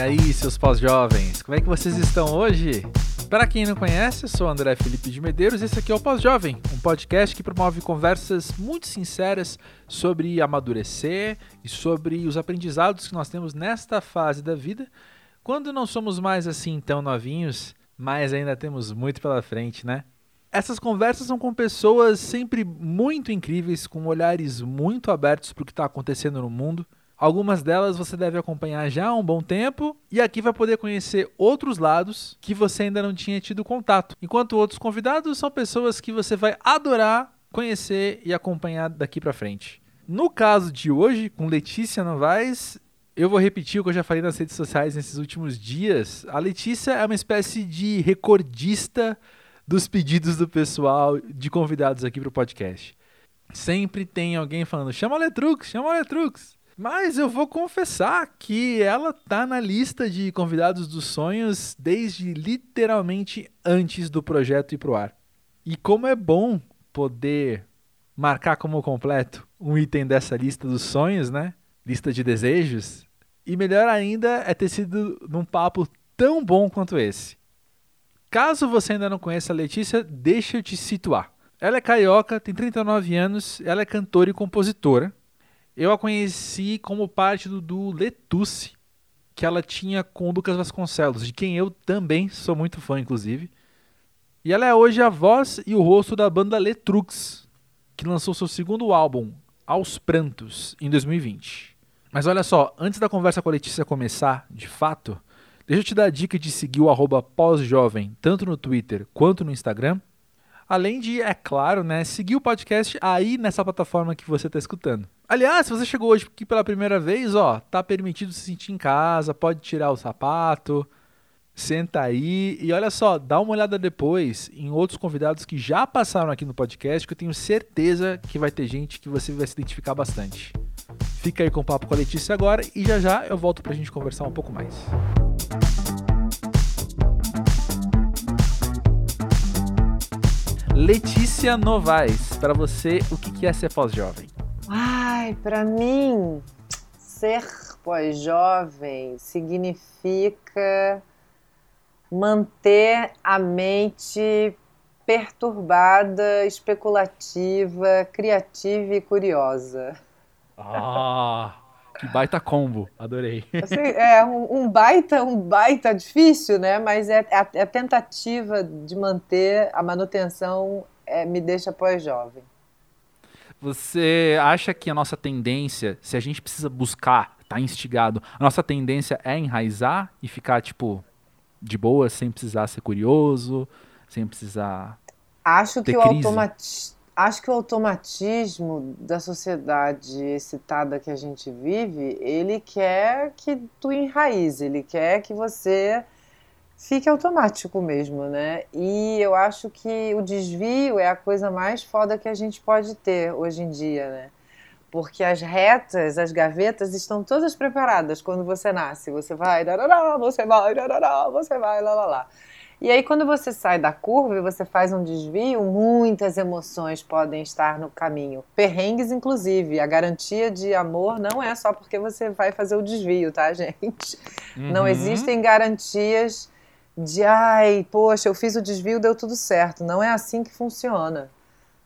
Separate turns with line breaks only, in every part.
aí, seus pós-jovens, como é que vocês estão hoje? Para quem não conhece, eu sou André Felipe de Medeiros e esse aqui é o Pós-Jovem, um podcast que promove conversas muito sinceras sobre amadurecer e sobre os aprendizados que nós temos nesta fase da vida, quando não somos mais assim tão novinhos, mas ainda temos muito pela frente, né? Essas conversas são com pessoas sempre muito incríveis, com olhares muito abertos para o que está acontecendo no mundo Algumas delas você deve acompanhar já há um bom tempo e aqui vai poder conhecer outros lados que você ainda não tinha tido contato. Enquanto outros convidados são pessoas que você vai adorar conhecer e acompanhar daqui para frente. No caso de hoje, com Letícia Novaes, eu vou repetir o que eu já falei nas redes sociais nesses últimos dias. A Letícia é uma espécie de recordista dos pedidos do pessoal de convidados aqui para o podcast. Sempre tem alguém falando: chama a Letrux, chama a Letrux. Mas eu vou confessar que ela tá na lista de convidados dos sonhos desde literalmente antes do projeto ir pro ar. E como é bom poder marcar como completo um item dessa lista dos sonhos, né? Lista de desejos. E melhor ainda é ter sido num papo tão bom quanto esse. Caso você ainda não conheça a Letícia, deixa eu te situar. Ela é carioca, tem 39 anos, ela é cantora e compositora eu a conheci como parte do, do Letusse, que ela tinha com o Lucas Vasconcelos, de quem eu também sou muito fã, inclusive. E ela é hoje a voz e o rosto da banda Letrux, que lançou seu segundo álbum, Aos Prantos, em 2020. Mas olha só, antes da conversa com a Letícia começar, de fato, deixa eu te dar a dica de seguir o pós-jovem, tanto no Twitter quanto no Instagram. Além de, é claro, né, seguir o podcast aí nessa plataforma que você está escutando. Aliás, se você chegou hoje aqui pela primeira vez, ó, tá permitido se sentir em casa, pode tirar o sapato, senta aí e olha só, dá uma olhada depois em outros convidados que já passaram aqui no podcast, que eu tenho certeza que vai ter gente que você vai se identificar bastante. Fica aí com o papo com a Letícia agora e já já eu volto pra gente conversar um pouco mais. Letícia Novaes, para você, o que é ser pós-jovem?
Ai, para mim, ser pós-jovem significa manter a mente perturbada, especulativa, criativa e curiosa.
Ah, que baita combo, adorei.
Assim, é um, um, baita, um baita difícil, né? Mas é, é a, é a tentativa de manter a manutenção é, me deixa pós-jovem.
Você acha que a nossa tendência, se a gente precisa buscar, tá instigado, a nossa tendência é enraizar e ficar, tipo, de boa, sem precisar ser curioso, sem precisar.
Acho que, o automati... Acho que o automatismo da sociedade excitada que a gente vive, ele quer que tu enraize, ele quer que você fique automático mesmo, né? E eu acho que o desvio é a coisa mais foda que a gente pode ter hoje em dia, né? Porque as retas, as gavetas estão todas preparadas quando você nasce. Você vai, você vai, você vai, lá, lá, lá. E aí, quando você sai da curva e você faz um desvio, muitas emoções podem estar no caminho. Perrengues, inclusive. A garantia de amor não é só porque você vai fazer o desvio, tá, gente? Uhum. Não existem garantias de ai, poxa, eu fiz o desvio, deu tudo certo. Não é assim que funciona.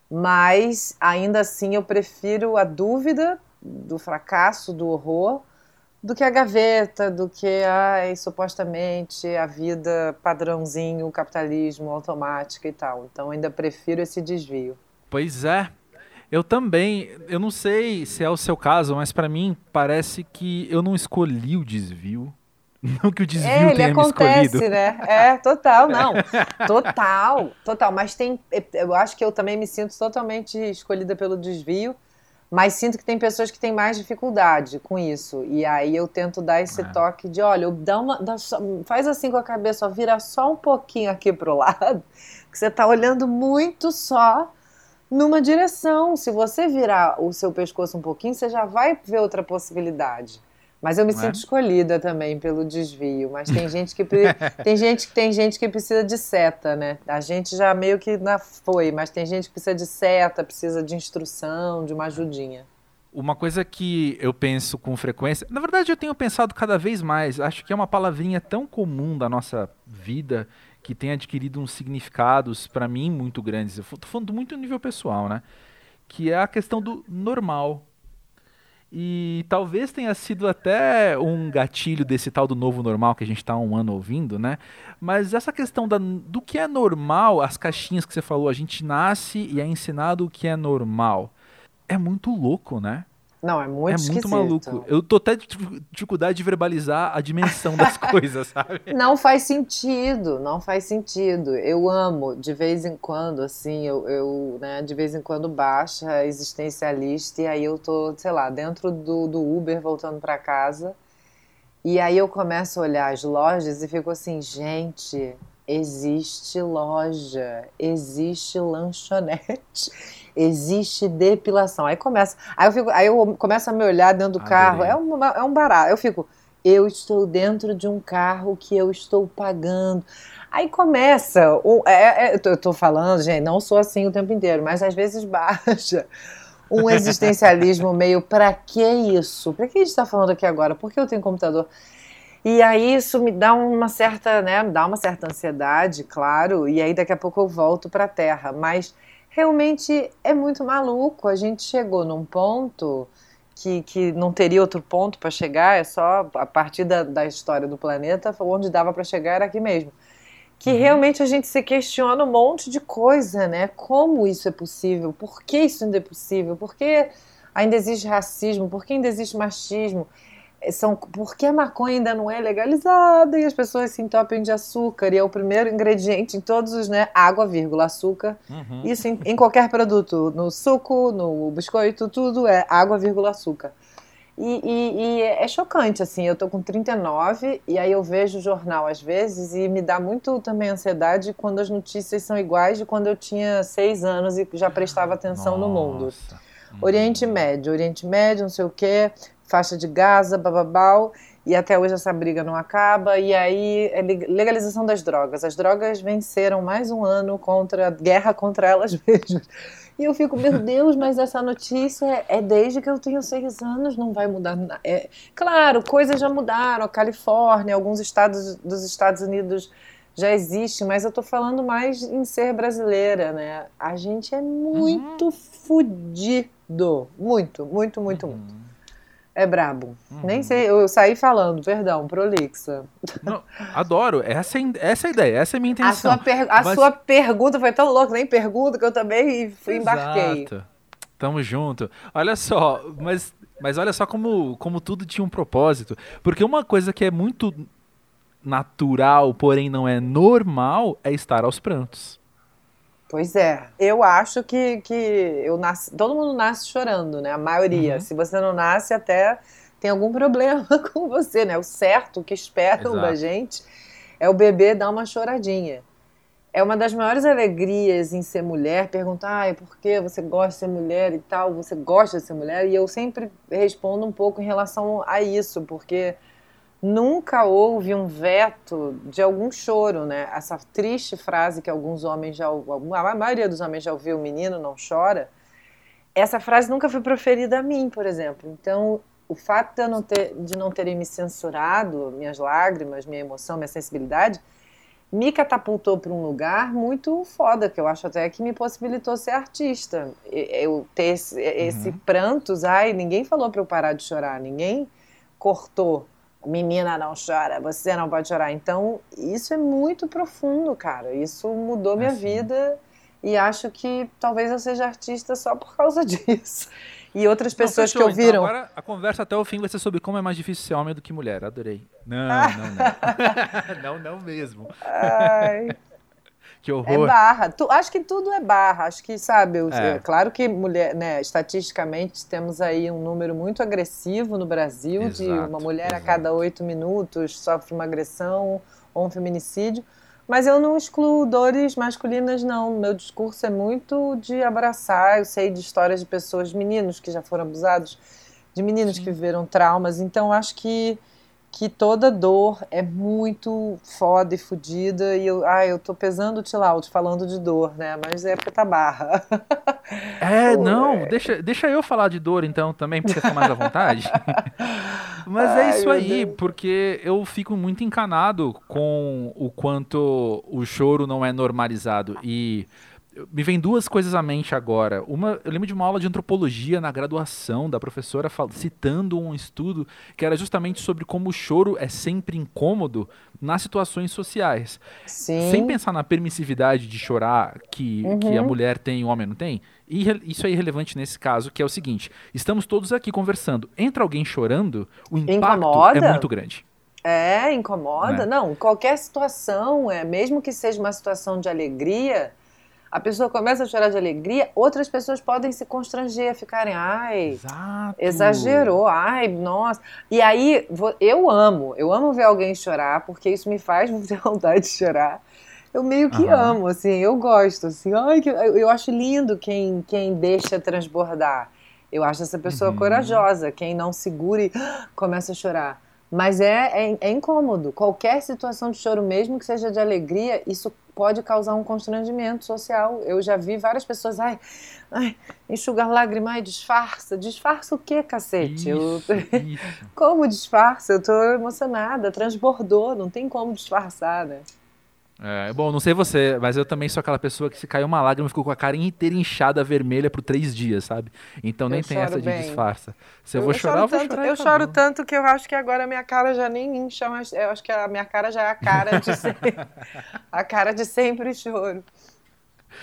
Mas ainda assim eu prefiro a dúvida do fracasso, do horror, do que a gaveta, do que ai, supostamente a vida padrãozinho, o capitalismo automático e tal. Então ainda prefiro esse desvio.
Pois é. Eu também, eu não sei se é o seu caso, mas para mim parece que eu não escolhi o desvio não que o desvio é, ele tenha acontece, me
né? É, total, não. Total, total. Mas tem. Eu acho que eu também me sinto totalmente escolhida pelo desvio, mas sinto que tem pessoas que têm mais dificuldade com isso. E aí eu tento dar esse é. toque de: olha, dá uma, dá faz assim com a cabeça, ó, vira só um pouquinho aqui pro lado, que você tá olhando muito só numa direção. Se você virar o seu pescoço um pouquinho, você já vai ver outra possibilidade. Mas eu me Não sinto é? escolhida também pelo desvio. Mas tem gente que tem gente que tem gente que precisa de seta, né? A gente já meio que na foi, mas tem gente que precisa de seta, precisa de instrução, de uma ajudinha.
Uma coisa que eu penso com frequência, na verdade eu tenho pensado cada vez mais, acho que é uma palavrinha tão comum da nossa vida que tem adquirido uns significados para mim muito grandes. Eu tô falando muito no nível pessoal, né? Que é a questão do normal. E talvez tenha sido até um gatilho desse tal do novo normal que a gente está um ano ouvindo, né? Mas essa questão da, do que é normal, as caixinhas que você falou, a gente nasce e é ensinado o que é normal é muito louco, né?
Não, é muito
É muito maluco. Eu tô até dificuldade de verbalizar a dimensão das coisas, sabe?
Não faz sentido, não faz sentido. Eu amo, de vez em quando, assim, eu, eu né, de vez em quando baixa existencialista e aí eu tô, sei lá, dentro do, do Uber voltando para casa. E aí eu começo a olhar as lojas e fico assim, gente, existe loja, existe lanchonete existe depilação. Aí começa, aí eu, fico, aí eu começo a me olhar dentro do Adorei. carro, é um, é um barato. Eu fico, eu estou dentro de um carro que eu estou pagando. Aí começa, um, é, é, eu estou falando, gente, não sou assim o tempo inteiro, mas às vezes baixa um existencialismo meio, para que isso? Para que a gente está falando aqui agora? Por que eu tenho computador? E aí isso me dá uma certa, né, dá uma certa ansiedade, claro, e aí daqui a pouco eu volto para a terra, mas realmente é muito maluco. A gente chegou num ponto que, que não teria outro ponto para chegar, é só a partir da, da história do planeta, onde dava para chegar era aqui mesmo. Que uhum. realmente a gente se questiona um monte de coisa, né? Como isso é possível? Por que isso ainda é possível? Por que ainda existe racismo? Por que ainda existe machismo? São porque a maconha ainda não é legalizada e as pessoas se entopem de açúcar e é o primeiro ingrediente em todos os, né, água, vírgula, açúcar. Uhum. Isso em, em, qualquer produto, no suco, no biscoito, tudo é água, vírgula, açúcar. E, e, e, é chocante, assim, eu tô com 39 e aí eu vejo o jornal às vezes e me dá muito também ansiedade quando as notícias são iguais de quando eu tinha seis anos e já prestava atenção Nossa. no mundo. Oriente Médio, Oriente Médio, não sei o quê, faixa de Gaza, bababau, e até hoje essa briga não acaba. E aí, é legalização das drogas. As drogas venceram mais um ano contra a guerra contra elas mesmas. E eu fico, meu Deus, mas essa notícia é desde que eu tenho seis anos, não vai mudar nada. É, claro, coisas já mudaram. A Califórnia, alguns estados dos Estados Unidos já existe, mas eu tô falando mais em ser brasileira, né? A gente é muito uhum. fudido. Muito, muito, muito, uhum. muito. É brabo. Uhum. Nem sei, eu saí falando, perdão, prolixa.
Não, adoro, essa, é essa é a ideia, essa é a minha intenção.
A sua, per a Mas... sua pergunta foi tão louca, nem pergunta, que eu também fui embarquei. Exato.
Tamo junto. Olha só, mas, mas olha só como, como tudo tinha um propósito. Porque uma coisa que é muito natural, porém não é normal, é estar aos prantos.
Pois é. Eu acho que, que eu nasci, todo mundo nasce chorando, né? A maioria. Uhum. Se você não nasce, até tem algum problema com você, né? O certo que esperam Exato. da gente é o bebê dar uma choradinha. É uma das maiores alegrias em ser mulher, perguntar, ah, por que você gosta de ser mulher e tal, você gosta de ser mulher? E eu sempre respondo um pouco em relação a isso, porque nunca houve um veto de algum choro, né? Essa triste frase que alguns homens já, a maioria dos homens já ouviu, o menino não chora. Essa frase nunca foi proferida a mim, por exemplo. Então, o fato de, eu não ter, de não terem me censurado, minhas lágrimas, minha emoção, minha sensibilidade, me catapultou para um lugar muito foda, que eu acho até que me possibilitou ser artista. Eu ter esse, esse uhum. prantos, ai, ninguém falou para eu parar de chorar, ninguém cortou menina não chora, você não pode chorar. Então, isso é muito profundo, cara. Isso mudou minha assim. vida e acho que talvez eu seja artista só por causa disso. E outras pessoas não, fechou, que ouviram. Então
agora a conversa até o fim vai ser sobre como é mais difícil ser homem do que mulher. Adorei. Não, não, não. não, não mesmo. Ai. Que horror.
É barra. Tu, acho que tudo é barra. Acho que, sabe, é. é. claro que mulher, né, estatisticamente temos aí um número muito agressivo no Brasil, exato, de uma mulher exato. a cada oito minutos sofre uma agressão ou um feminicídio. Mas eu não excluo dores masculinas, não. Meu discurso é muito de abraçar. Eu sei de histórias de pessoas, meninos que já foram abusados, de meninos Sim. que viveram traumas. Então, acho que que toda dor é muito foda e fodida. E eu, ah, eu tô pesando o tilaut falando de dor, né? Mas é porque tá barra.
É, não, é. Deixa, deixa eu falar de dor então também, pra você ficar mais à vontade. Mas é Ai, é isso aí, Deus. porque eu fico muito encanado com o quanto o choro não é normalizado. E me vem duas coisas à mente agora. Uma, eu lembro de uma aula de antropologia na graduação da professora citando um estudo que era justamente sobre como o choro é sempre incômodo nas situações sociais.
Sim.
Sem pensar na permissividade de chorar que, uhum. que a mulher tem e o homem não tem. E isso é irrelevante nesse caso, que é o seguinte: estamos todos aqui conversando. Entra alguém chorando, o impacto Incomoda? é muito grande.
É, incomoda. É. Não, qualquer situação, é mesmo que seja uma situação de alegria a pessoa começa a chorar de alegria, outras pessoas podem se constranger, ficarem, ai, Exato. exagerou, ai, nossa. E aí, eu amo, eu amo ver alguém chorar, porque isso me faz ter vontade de chorar. Eu meio que uhum. amo, assim, eu gosto, assim, ai, eu acho lindo quem, quem deixa transbordar. Eu acho essa pessoa uhum. corajosa, quem não segura e começa a chorar. Mas é, é, é, incômodo. Qualquer situação de choro, mesmo que seja de alegria, isso pode causar um constrangimento social. Eu já vi várias pessoas, ai, ai enxugar lágrima, ai, disfarça. Disfarça o quê, cacete? Isso, eu... isso. como disfarça? Eu tô emocionada, transbordou, não tem como disfarçar, né?
É, bom, não sei você, mas eu também sou aquela pessoa que se caiu uma lágrima ficou com a cara inteira inchada vermelha por três dias, sabe? Então nem eu tem essa bem. de disfarça. Se eu, eu vou chorar, eu vou
tanto,
chorar.
Eu choro tanto que eu acho que agora a minha cara já nem incha, mas eu acho que a minha cara já é a cara de sempre. a cara de sempre choro.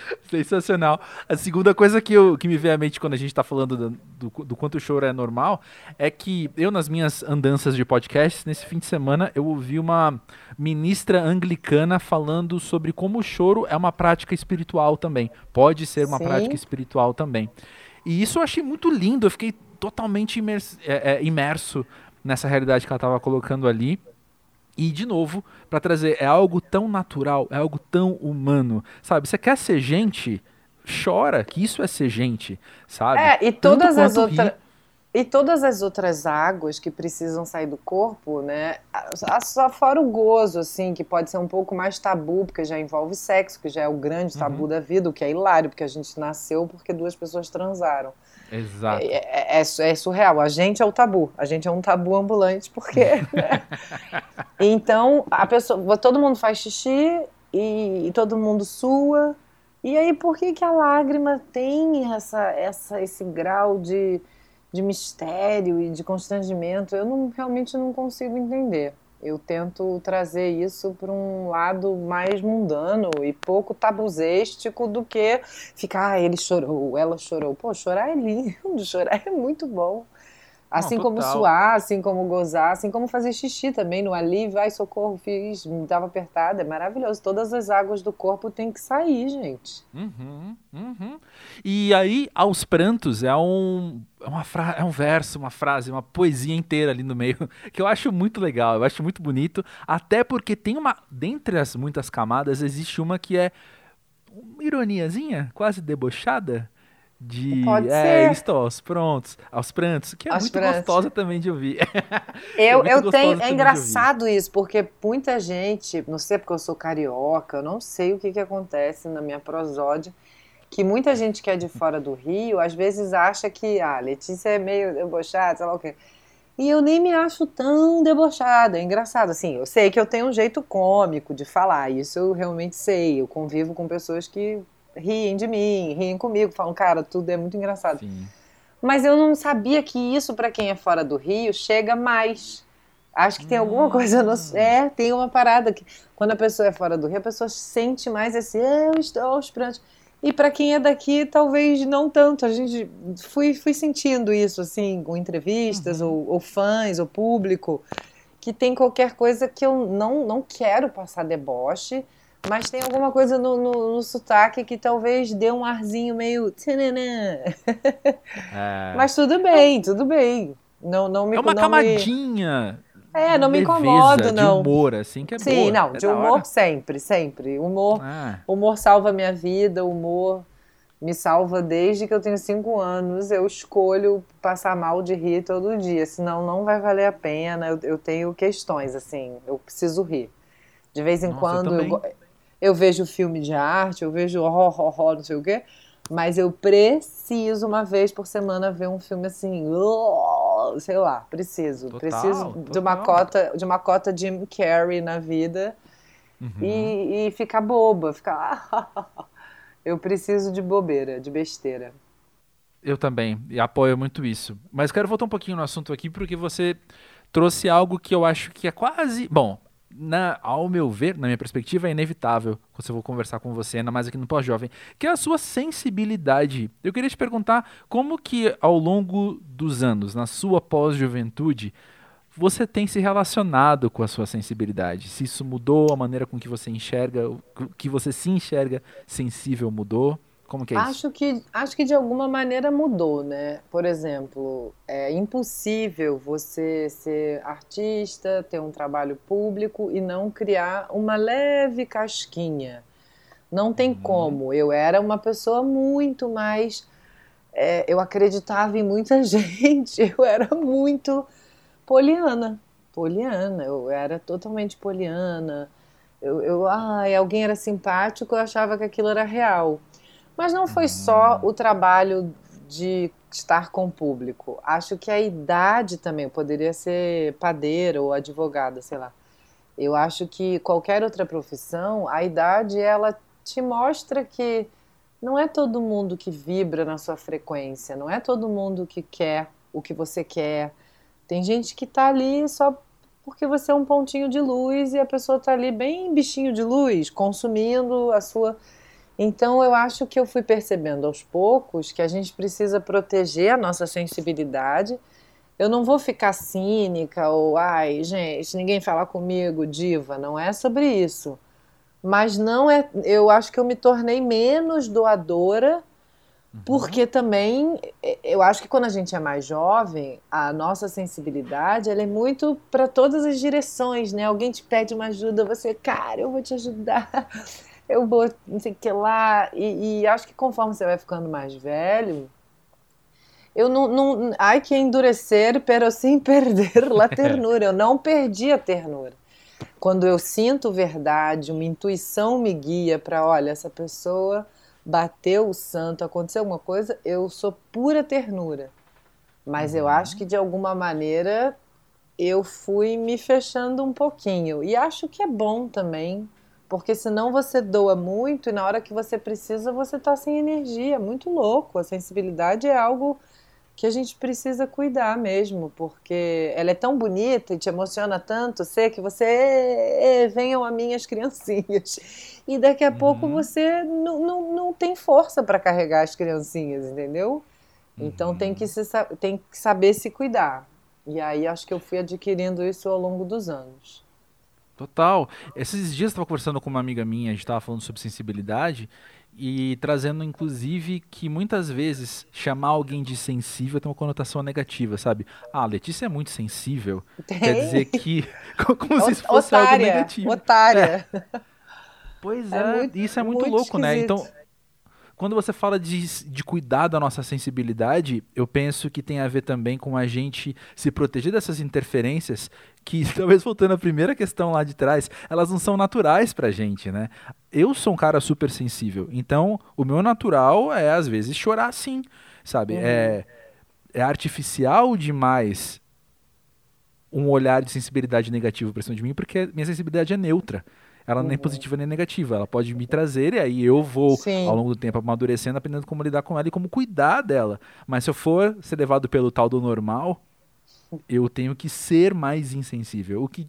Sensacional. A segunda coisa que, eu, que me vem à mente quando a gente está falando do, do, do, quanto o choro é normal é que eu, nas minhas andanças de podcast, nesse fim de semana, eu ouvi uma ministra anglicana falando sobre como o choro é uma prática espiritual também. Pode ser uma Sim. prática espiritual também. E isso eu achei muito lindo, eu fiquei totalmente imerso, é, é, imerso nessa realidade que ela estava colocando ali. E, de novo, para trazer, é algo tão natural, é algo tão humano. Sabe, você quer ser gente? Chora, que isso é ser gente, sabe?
É, e todas as outras. E todas as outras águas que precisam sair do corpo, né? Só fora o gozo, assim, que pode ser um pouco mais tabu, porque já envolve sexo, que já é o grande tabu uhum. da vida, o que é hilário, porque a gente nasceu porque duas pessoas transaram.
Exato. É,
é, é, é, surreal. A gente é o tabu. A gente é um tabu ambulante, porque. Né? então, a pessoa. Todo mundo faz xixi e, e, todo mundo sua. E aí, por que, que a lágrima tem essa, essa, esse grau de, de mistério e de constrangimento? Eu não, realmente não consigo entender. Eu tento trazer isso para um lado mais mundano e pouco tabuzístico do que ficar, ah, ele chorou, ela chorou. Pô, chorar é lindo, chorar é muito bom. Assim Não, como suar, assim como gozar, assim como fazer xixi também no ali, vai, socorro, fiz, me dava apertada, é maravilhoso. Todas as águas do corpo têm que sair, gente.
Uhum, uhum. E aí, aos prantos, é um, é, uma fra é um verso, uma frase, uma poesia inteira ali no meio, que eu acho muito legal, eu acho muito bonito, até porque tem uma, dentre as muitas camadas, existe uma que é uma ironiazinha, quase debochada, de
Pode
é,
ser.
estou aos prontos, aos prantos, que é aos muito prantos. gostosa também de ouvir.
Eu, é eu tenho, é engraçado isso, porque muita gente, não sei porque eu sou carioca, eu não sei o que, que acontece na minha prosódia, que muita gente que é de fora do Rio, às vezes acha que, ah, Letícia é meio debochada, sei lá o quê. E eu nem me acho tão debochada, é engraçado, assim, eu sei que eu tenho um jeito cômico de falar, isso eu realmente sei, eu convivo com pessoas que riem de mim, riem comigo, falam, cara, tudo é muito engraçado. Sim. Mas eu não sabia que isso, para quem é fora do Rio, chega mais. Acho que tem alguma coisa no. Hum. É, tem uma parada que. Quando a pessoa é fora do Rio, a pessoa sente mais esse. Eu estou aos prantos. E para quem é daqui, talvez não tanto. A gente fui, fui sentindo isso, assim, com entrevistas, uhum. ou, ou fãs, ou público, que tem qualquer coisa que eu não, não quero passar deboche mas tem alguma coisa no, no, no, sotaque que talvez dê um arzinho meio. É. Mas tudo bem, tudo bem. Não, não me,
é uma camadinha.
Me... É, não me incomodo, não.
De humor, assim, que é
Sim,
boa.
não, é de humor sempre, sempre. Humor, ah. humor salva minha vida, humor me salva desde que eu tenho cinco anos. Eu escolho passar mal de rir todo dia, senão não vai valer a pena. Eu, eu tenho questões, assim, eu preciso rir. De vez em Nossa, quando eu, eu, eu, vejo filme de arte, eu vejo horror, horror, não sei o quê, mas eu preciso uma vez por semana ver um filme assim, sei lá, preciso, total, preciso total. de uma cota, de uma cota Jim Carrey na vida. Uhum. E, e ficar boba, ficar Eu preciso de bobeira, de besteira.
Eu também, e apoio muito isso. Mas quero voltar um pouquinho no assunto aqui, porque você trouxe algo que eu acho que é quase. Bom, na, ao meu ver, na minha perspectiva, é inevitável quando eu vou conversar com você, ainda mais aqui no Pós-Jovem, que é a sua sensibilidade. Eu queria te perguntar como que ao longo dos anos, na sua pós-juventude, você tem se relacionado com a sua sensibilidade? Se isso mudou, a maneira com que você enxerga, que você se enxerga sensível mudou? Como que é
acho
isso?
Que, acho que de alguma maneira mudou, né? Por exemplo, é impossível você ser artista, ter um trabalho público e não criar uma leve casquinha. Não tem uhum. como. Eu era uma pessoa muito mais. É, eu acreditava em muita gente, eu era muito poliana. Poliana, eu era totalmente poliana. Eu, eu, ai, alguém era simpático, eu achava que aquilo era real. Mas não foi só o trabalho de estar com o público. Acho que a idade também, eu poderia ser padeira ou advogada, sei lá. Eu acho que qualquer outra profissão, a idade ela te mostra que não é todo mundo que vibra na sua frequência, não é todo mundo que quer o que você quer, tem gente que tá ali só porque você é um pontinho de luz e a pessoa tá ali bem bichinho de luz, consumindo a sua. Então eu acho que eu fui percebendo aos poucos que a gente precisa proteger a nossa sensibilidade. Eu não vou ficar cínica ou, ai, gente, ninguém fala comigo, diva, não é sobre isso. Mas não é, eu acho que eu me tornei menos doadora Uhum. Porque também, eu acho que quando a gente é mais jovem, a nossa sensibilidade ela é muito para todas as direções, né? Alguém te pede uma ajuda, você, cara, eu vou te ajudar, eu vou não sei o que lá. E, e acho que conforme você vai ficando mais velho, eu não, não. Ai, que endurecer, pero sem perder la ternura. Eu não perdi a ternura. Quando eu sinto verdade, uma intuição me guia para, olha, essa pessoa bateu o santo, aconteceu alguma coisa, eu sou pura ternura. Mas uhum. eu acho que de alguma maneira eu fui me fechando um pouquinho. E acho que é bom também, porque senão você doa muito e na hora que você precisa você tá sem energia. Muito louco. A sensibilidade é algo que a gente precisa cuidar mesmo, porque ela é tão bonita e te emociona tanto, sei que você venham a minhas criancinhas. E daqui a uhum. pouco você não, não, não tem força para carregar as criancinhas, entendeu? Então uhum. tem, que se, tem que saber se cuidar. E aí acho que eu fui adquirindo isso ao longo dos anos.
Total. Esses dias eu estava conversando com uma amiga minha, a gente estava falando sobre sensibilidade, e trazendo inclusive que muitas vezes chamar alguém de sensível tem uma conotação negativa, sabe? Ah, a Letícia é muito sensível. Tem? Quer dizer que como se isso fosse
otária,
algo negativo.
Otária.
É. Pois é, é muito, isso é muito, muito louco, esquisito. né? Então, quando você fala de, de cuidar da nossa sensibilidade, eu penso que tem a ver também com a gente se proteger dessas interferências que, talvez voltando à primeira questão lá de trás, elas não são naturais pra gente, né? Eu sou um cara super sensível, então o meu natural é, às vezes, chorar sim, sabe? Uhum. É, é artificial demais um olhar de sensibilidade negativo pra cima de mim, porque minha sensibilidade é neutra. Ela uhum. nem é positiva nem negativa. Ela pode me trazer e aí eu vou, Sim. ao longo do tempo, amadurecendo, aprendendo como lidar com ela e como cuidar dela. Mas se eu for ser levado pelo tal do normal, eu tenho que ser mais insensível. O que,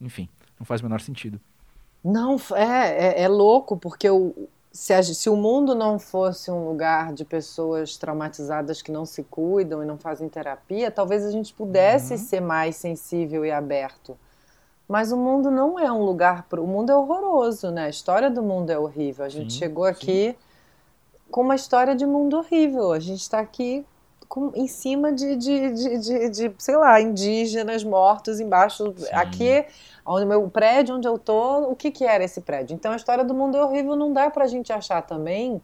enfim, não faz o menor sentido.
Não, é, é, é louco, porque o, se, a, se o mundo não fosse um lugar de pessoas traumatizadas que não se cuidam e não fazem terapia, talvez a gente pudesse uhum. ser mais sensível e aberto. Mas o mundo não é um lugar. Pro... O mundo é horroroso, né? A história do mundo é horrível. A gente sim, chegou aqui sim. com uma história de mundo horrível. A gente está aqui com, em cima de, de, de, de, de, sei lá, indígenas mortos embaixo. Sim. Aqui, onde meu prédio onde eu tô, o que, que era esse prédio? Então a história do mundo é horrível. Não dá para a gente achar também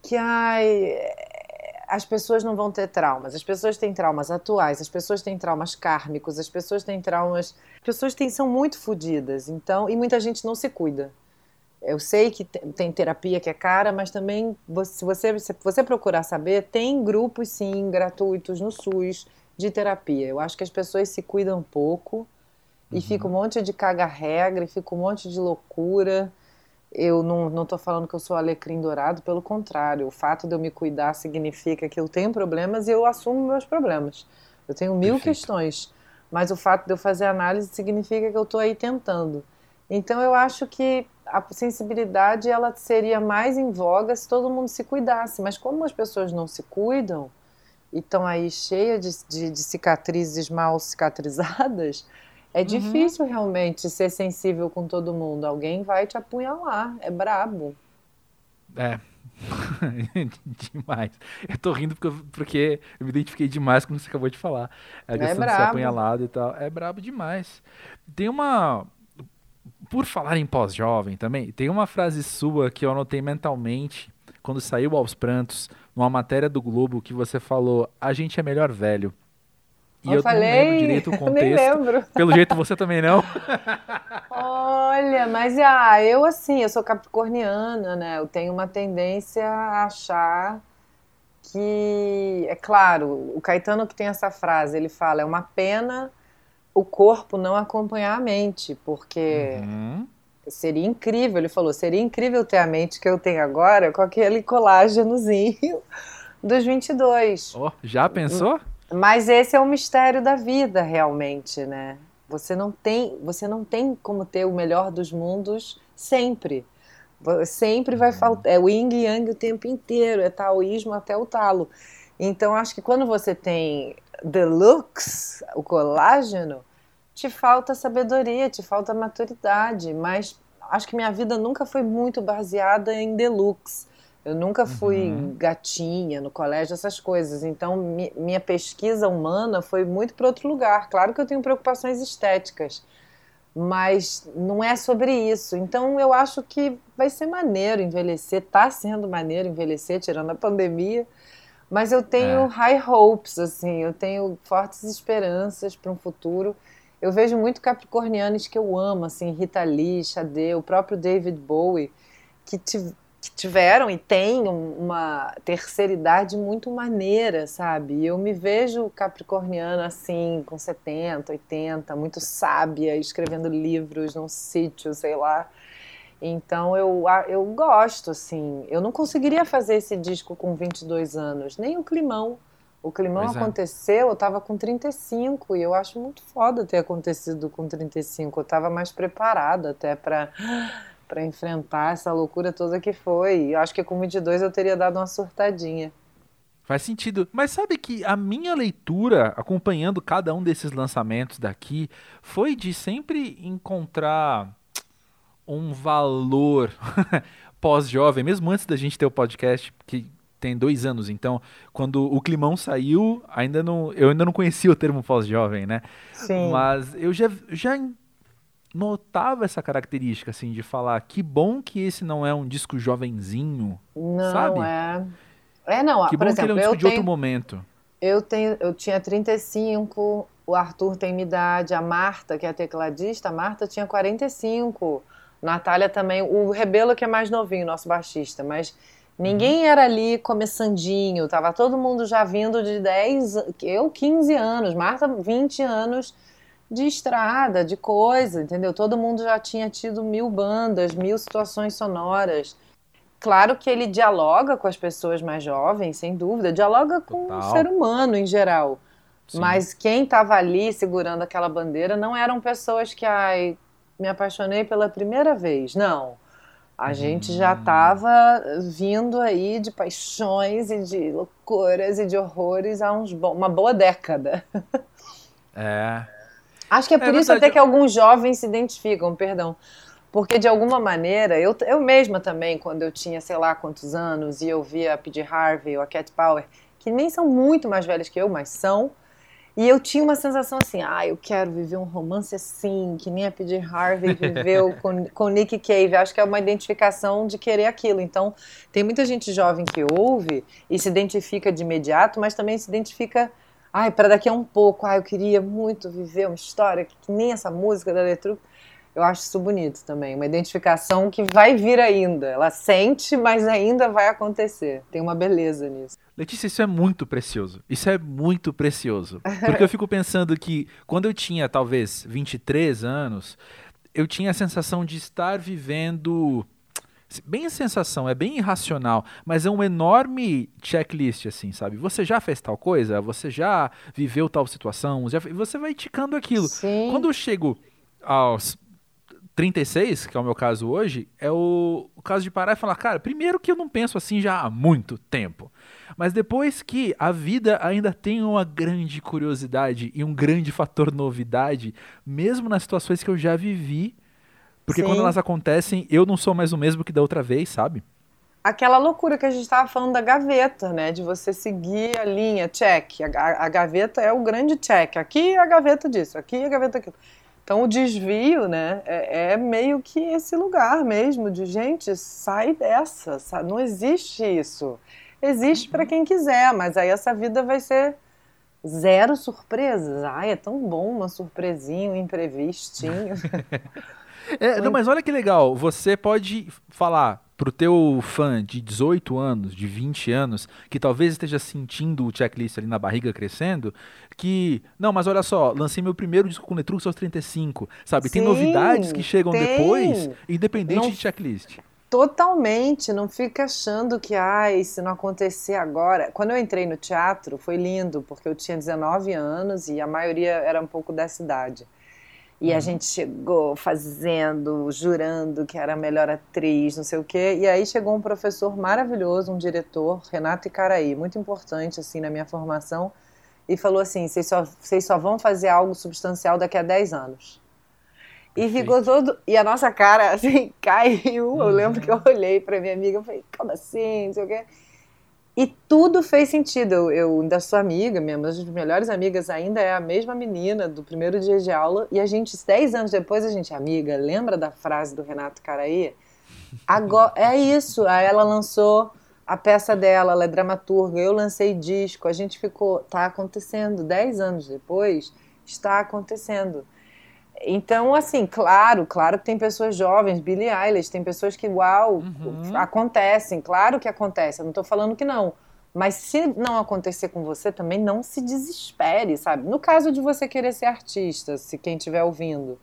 que ai, as pessoas não vão ter traumas. As pessoas têm traumas atuais, as pessoas têm traumas kármicos, as pessoas têm traumas. As pessoas têm, são muito fodidas, então, e muita gente não se cuida. Eu sei que tem terapia que é cara, mas também, se você, se você procurar saber, tem grupos, sim, gratuitos no SUS de terapia. Eu acho que as pessoas se cuidam pouco e uhum. fica um monte de caga-regra, e fica um monte de loucura. Eu não estou falando que eu sou alecrim dourado, pelo contrário. O fato de eu me cuidar significa que eu tenho problemas e eu assumo meus problemas. Eu tenho mil Perfeito. questões, mas o fato de eu fazer análise significa que eu estou aí tentando. Então eu acho que a sensibilidade ela seria mais em voga se todo mundo se cuidasse, mas como as pessoas não se cuidam e estão aí cheias de, de, de cicatrizes mal cicatrizadas, é uhum. difícil realmente ser sensível com todo mundo. Alguém vai te apunhalar. É brabo.
É. demais. Eu tô rindo porque, porque eu me identifiquei demais com o que você acabou de falar. A é questão é de ser apunhalado e tal. É brabo demais. Tem uma. Por falar em pós-jovem também, tem uma frase sua que eu anotei mentalmente quando saiu aos prantos, numa matéria do Globo, que você falou: a gente é melhor velho.
E eu, eu falei, não lembro direito o contexto. Nem lembro.
Pelo jeito você também não.
Olha, mas ah, eu assim, eu sou capricorniana, né? Eu tenho uma tendência a achar que, é claro, o Caetano que tem essa frase, ele fala, é uma pena o corpo não acompanhar a mente, porque uhum. seria incrível, ele falou, seria incrível ter a mente que eu tenho agora com aquele colágenozinho dos 22.
Oh, já pensou?
Mas esse é o mistério da vida, realmente, né? Você não tem, você não tem como ter o melhor dos mundos sempre. Sempre vai uhum. faltar. É o yin e yang o tempo inteiro, é taoísmo até o talo. Então, acho que quando você tem deluxe, o colágeno, te falta sabedoria, te falta maturidade. Mas acho que minha vida nunca foi muito baseada em deluxe. Eu nunca fui uhum. gatinha no colégio, essas coisas. Então, mi minha pesquisa humana foi muito para outro lugar. Claro que eu tenho preocupações estéticas, mas não é sobre isso. Então, eu acho que vai ser maneiro envelhecer. Tá sendo maneiro envelhecer, tirando a pandemia. Mas eu tenho é. high hopes, assim. Eu tenho fortes esperanças para um futuro. Eu vejo muito capricornianos que eu amo, assim, Rita Lee, Xadê, o próprio David Bowie, que que tiveram e têm uma terceira idade muito maneira, sabe? Eu me vejo capricorniana assim, com 70, 80, muito sábia, escrevendo livros num sítio, sei lá. Então eu, eu gosto, assim. Eu não conseguiria fazer esse disco com 22 anos, nem o Climão. O Climão pois é. aconteceu, é. eu tava com 35 e eu acho muito foda ter acontecido com 35. Eu tava mais preparada até para para enfrentar essa loucura toda que foi. Eu acho que com 22 eu teria dado uma surtadinha.
Faz sentido. Mas sabe que a minha leitura, acompanhando cada um desses lançamentos daqui, foi de sempre encontrar um valor pós-jovem, mesmo antes da gente ter o podcast, que tem dois anos. Então, quando o Climão saiu, ainda não, eu ainda não conhecia o termo pós-jovem, né?
Sim.
Mas eu já, já notava essa característica, assim, de falar que bom que esse não é um disco jovenzinho,
não
sabe?
é. É, não,
que
por
bom
exemplo,
que ele é um disco de tenho, outro momento.
Eu, tenho, eu tinha 35, o Arthur tem minha idade, a Marta, que é a tecladista, a Marta tinha 45, Natália também, o Rebelo que é mais novinho, nosso baixista, mas ninguém uhum. era ali começandinho, tava todo mundo já vindo de 10, eu 15 anos, Marta 20 anos, de estrada, de coisa, entendeu? Todo mundo já tinha tido mil bandas, mil situações sonoras. Claro que ele dialoga com as pessoas mais jovens, sem dúvida, dialoga com Total. o ser humano em geral. Sim. Mas quem estava ali segurando aquela bandeira não eram pessoas que, ai, me apaixonei pela primeira vez. Não. A hum. gente já estava vindo aí de paixões e de loucuras e de horrores há uns uma boa década.
É,
Acho que é por é isso até que alguns jovens se identificam, perdão. Porque de alguma maneira, eu, eu mesma também, quando eu tinha sei lá quantos anos e eu via a P.J. Harvey ou a Cat Power, que nem são muito mais velhas que eu, mas são, E eu tinha uma sensação assim, ah, eu quero viver um romance assim, que nem a P.J. Harvey viveu com, com Nick Cave. Acho que é uma identificação de querer aquilo. Então, tem muita gente jovem que ouve e se identifica de imediato, mas também se identifica, ai, para daqui a um pouco, ai, eu queria muito viver uma história que, que nem essa música da Letruc. Eu acho isso bonito também, uma identificação que vai vir ainda. Ela sente, mas ainda vai acontecer. Tem uma beleza nisso.
Letícia, isso é muito precioso. Isso é muito precioso. Porque eu fico pensando que quando eu tinha talvez 23 anos, eu tinha a sensação de estar vivendo bem a sensação, é bem irracional, mas é um enorme checklist, assim, sabe? Você já fez tal coisa? Você já viveu tal situação? Já... Você vai ticando aquilo.
Sim.
Quando eu chego aos 36, que é o meu caso hoje, é o, o, caso de parar e falar, cara, primeiro que eu não penso assim já há muito tempo. Mas depois que a vida ainda tem uma grande curiosidade e um grande fator novidade, mesmo nas situações que eu já vivi, porque Sim. quando elas acontecem, eu não sou mais o mesmo que da outra vez, sabe?
Aquela loucura que a gente estava falando da gaveta, né? De você seguir a linha, check. A, a, gaveta é o grande check. Aqui é a gaveta disso, aqui é a gaveta daquilo. Então o desvio, né, é, é, meio que esse lugar mesmo de gente sai dessa, sabe? não existe isso. Existe para quem quiser, mas aí essa vida vai ser zero surpresas. Ai, é tão bom uma surpresinha, um imprevistinho.
é, não, mas olha que legal, você pode falar pro teu fã de 18 anos, de 20 anos, que talvez esteja sentindo o checklist ali na barriga crescendo, que, não, mas olha só, lancei meu primeiro disco com Letrux aos 35, sabe? Sim, tem novidades que chegam tem. depois, independente não, de checklist.
Totalmente, não fica achando que, ai, se não acontecer agora. Quando eu entrei no teatro, foi lindo, porque eu tinha 19 anos e a maioria era um pouco dessa idade. E a uhum. gente chegou fazendo, jurando que era a melhor atriz, não sei o quê. E aí chegou um professor maravilhoso, um diretor, Renato Icaraí, muito importante assim na minha formação, e falou assim: vocês só, vocês só vão fazer algo substancial daqui a 10 anos. E ficou todo. E a nossa cara, assim, caiu. Eu lembro que eu uhum. olhei para minha amiga e falei: como assim? Não sei o quê. E tudo fez sentido. Eu, eu da sua amiga, minha, uma das melhores amigas ainda é a mesma menina do primeiro dia de aula. E a gente, dez anos depois, a gente, amiga, lembra da frase do Renato Caraí? Agora, é isso. Aí ela lançou a peça dela, ela é dramaturga. Eu lancei disco. A gente ficou. Tá acontecendo. Dez anos depois, está acontecendo. Então, assim, claro, claro que tem pessoas jovens, Billie Eilish, tem pessoas que, uau, uhum. acontecem, claro que acontece, eu não estou falando que não. Mas se não acontecer com você, também não se desespere, sabe? No caso de você querer ser artista, se quem estiver ouvindo.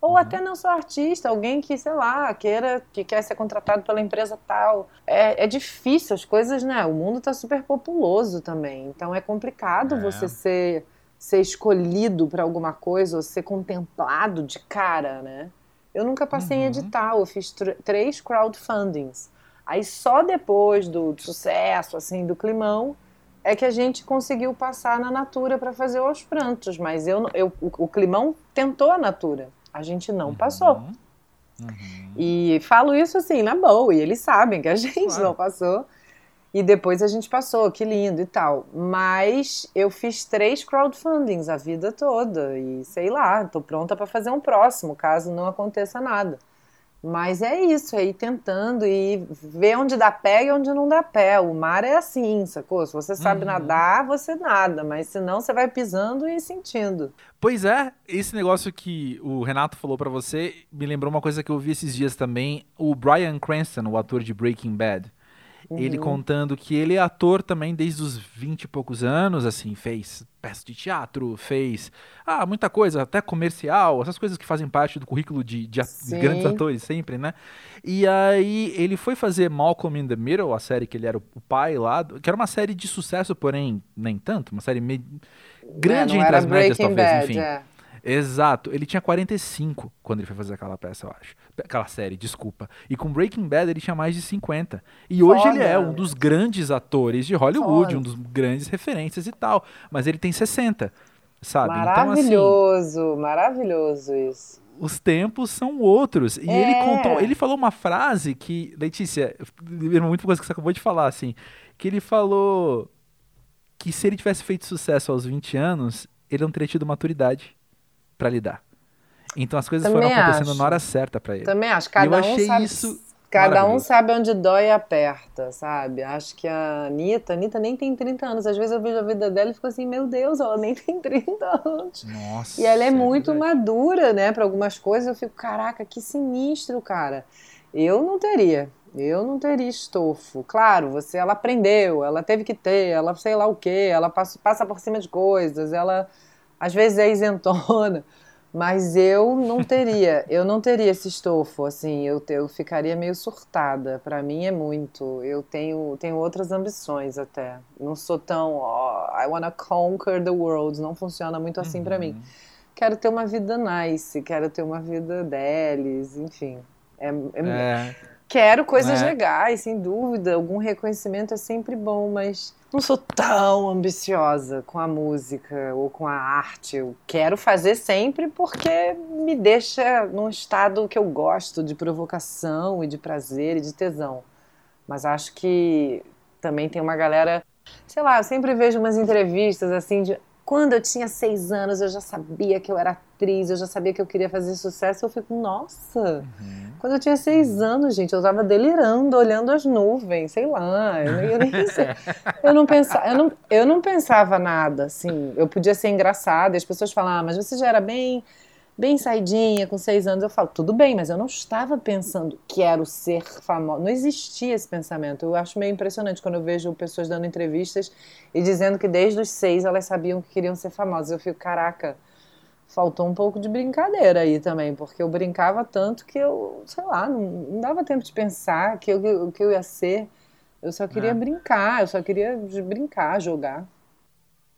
Ou uhum. até não sou artista, alguém que, sei lá, queira, que quer ser contratado pela empresa tal. É, é difícil, as coisas, né? O mundo está super populoso também. Então é complicado é. você ser ser escolhido para alguma coisa ou ser contemplado de cara, né? Eu nunca passei uhum. em edital, eu fiz três crowdfundings. Aí só depois do sucesso, assim, do climão, é que a gente conseguiu passar na Natura para fazer os prantos. Mas eu, eu, o, o climão tentou a Natura, a gente não uhum. passou. Uhum. E falo isso assim, na boa, e eles sabem que a gente claro. não passou. E depois a gente passou, que lindo e tal. Mas eu fiz três crowdfundings a vida toda. E sei lá, tô pronta para fazer um próximo, caso não aconteça nada. Mas é isso, é ir tentando e ver onde dá pé e onde não dá pé. O mar é assim, sacou? Se você sabe uhum. nadar, você nada, mas senão você vai pisando e sentindo.
Pois é, esse negócio que o Renato falou para você me lembrou uma coisa que eu vi esses dias também. O Brian Cranston, o ator de Breaking Bad. Uhum. Ele contando que ele é ator também desde os 20 e poucos anos, assim, fez peça de teatro, fez ah, muita coisa, até comercial, essas coisas que fazem parte do currículo de, de, de grandes atores sempre, né? E aí ele foi fazer Malcolm in the Middle, a série que ele era o pai lá, que era uma série de sucesso, porém nem tanto, uma série me... grande é, entre as médias, talvez, Bad, enfim. É. Exato. Ele tinha 45 quando ele foi fazer aquela peça, eu acho. Aquela série, desculpa. E com Breaking Bad ele tinha mais de 50. E hoje ele é um dos grandes atores de Hollywood, Foda. um dos grandes referências e tal. Mas ele tem 60, sabe?
Maravilhoso, então, assim, maravilhoso isso.
Os tempos são outros. E é. ele contou, ele falou uma frase que, Letícia, muita coisa que você acabou de falar, assim, que ele falou que se ele tivesse feito sucesso aos 20 anos, ele não teria tido maturidade para lidar. Então as coisas Também foram acontecendo acho. na hora certa para ele.
Também acho. Cada um sabe, isso cada um sabe onde dói e aperta, sabe? Acho que a Anitta, a Anitta nem tem 30 anos. Às vezes eu vejo a vida dela e fico assim, meu Deus, ela nem tem 30 anos. Nossa. E ela é, é muito verdade. madura, né, para algumas coisas. Eu fico, caraca, que sinistro, cara. Eu não teria. Eu não teria estofo. Claro, você, ela aprendeu, ela teve que ter, ela sei lá o quê, ela passa, passa por cima de coisas, ela às vezes é isentona. Mas eu não teria, eu não teria esse estofo, assim, eu, eu ficaria meio surtada. Para mim é muito. Eu tenho, tenho outras ambições até. Não sou tão, oh, I wanna conquer the world. Não funciona muito assim uhum. para mim. Quero ter uma vida nice, quero ter uma vida deles, enfim. É, é, é. Quero coisas é. legais, sem dúvida. Algum reconhecimento é sempre bom, mas não sou tão ambiciosa com a música ou com a arte. Eu quero fazer sempre porque me deixa num estado que eu gosto de provocação e de prazer e de tesão. Mas acho que também tem uma galera, sei lá, eu sempre vejo umas entrevistas assim de quando eu tinha seis anos, eu já sabia que eu era atriz, eu já sabia que eu queria fazer sucesso. Eu fico, nossa, uhum. quando eu tinha seis anos, gente, eu tava delirando, olhando as nuvens, sei lá. Eu, eu, nem sei. eu, não, pensava, eu, não, eu não pensava nada, assim. Eu podia ser engraçada, e as pessoas falavam, ah, mas você já era bem bem saidinha, com seis anos, eu falo, tudo bem, mas eu não estava pensando, quero ser famosa. Não existia esse pensamento. Eu acho meio impressionante quando eu vejo pessoas dando entrevistas e dizendo que desde os seis elas sabiam que queriam ser famosas. Eu fico, caraca, faltou um pouco de brincadeira aí também, porque eu brincava tanto que eu, sei lá, não, não dava tempo de pensar que eu, que eu ia ser. Eu só queria é. brincar, eu só queria brincar, jogar.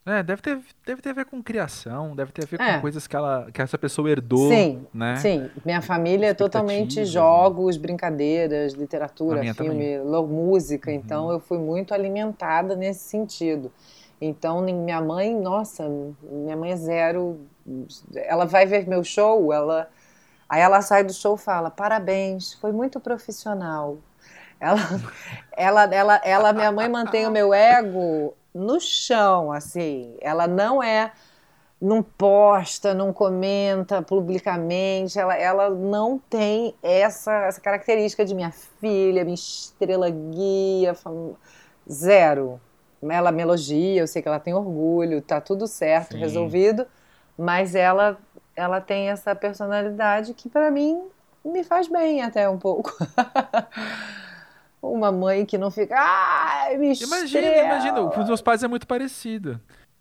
É, deve ter, deve ter a ver com criação, deve ter a ver é. com coisas que, ela, que essa pessoa herdou,
sim,
né?
Sim, minha família é totalmente jogos, brincadeiras, literatura, filme, música, uhum. então eu fui muito alimentada nesse sentido. Então, minha mãe, nossa, minha mãe é zero, ela vai ver meu show, ela... Aí ela sai do show e fala, parabéns, foi muito profissional. Ela, ela, ela, ela, minha mãe mantém o meu ego no chão, assim. Ela não é, não posta, não comenta publicamente. Ela, ela não tem essa, essa característica de minha filha, minha estrela guia, zero. Ela me elogia, eu sei que ela tem orgulho, tá tudo certo, Sim. resolvido, mas ela ela tem essa personalidade que para mim me faz bem até um pouco. uma mãe que não fica. Ai, me Imagina,
imagina. Com os meus pais é muito parecido.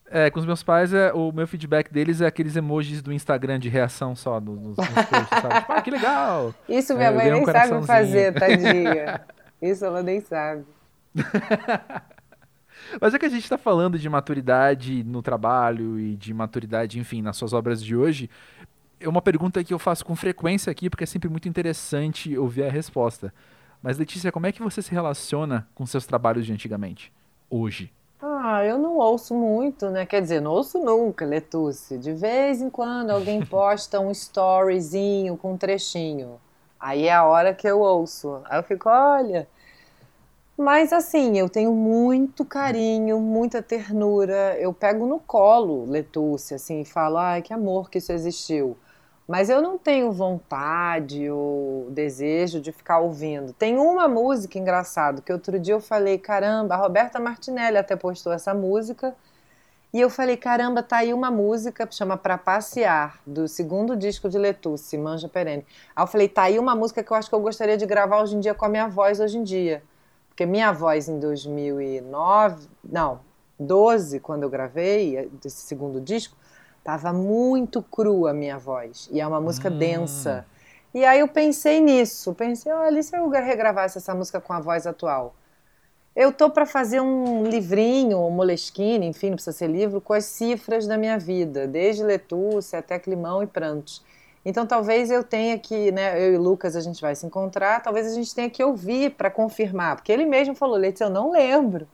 É, com os meus pais, é, o meu feedback deles é aqueles emojis do Instagram de reação só nos, nos posts, sabe? Tipo, ah, que legal!
Isso minha mãe nem um sabe fazer, tadinha. Isso ela nem sabe.
Mas é que a gente está falando de maturidade no trabalho e de maturidade, enfim, nas suas obras de hoje. É uma pergunta que eu faço com frequência aqui, porque é sempre muito interessante ouvir a resposta. Mas, Letícia, como é que você se relaciona com seus trabalhos de antigamente, hoje?
Ah, eu não ouço muito, né? Quer dizer, não ouço nunca, Letícia. De vez em quando alguém posta um storyzinho com um trechinho. Aí é a hora que eu ouço. Aí eu fico, olha. Mas assim, eu tenho muito carinho, muita ternura. Eu pego no colo Letúcia, assim, e falo, ai, que amor que isso existiu. Mas eu não tenho vontade ou desejo de ficar ouvindo. Tem uma música engraçada que outro dia eu falei, caramba, a Roberta Martinelli até postou essa música. E eu falei, caramba, tá aí uma música que chama Pra Passear, do segundo disco de Letusse, Manja Perene. Aí eu falei, tá aí uma música que eu acho que eu gostaria de gravar hoje em dia com a minha voz hoje em dia. Porque minha voz em 2009, não, 12, quando eu gravei esse segundo disco, Tava muito crua a minha voz. E é uma música hum. densa. E aí eu pensei nisso. Pensei, olha, e se eu regravasse essa música com a voz atual? Eu tô para fazer um livrinho, um moleskine, enfim, não precisa ser livro, com as cifras da minha vida, desde Letúcia até Climão e Prantos. Então talvez eu tenha que, né, eu e Lucas a gente vai se encontrar, talvez a gente tenha que ouvir para confirmar, porque ele mesmo falou, Letícia, eu não lembro.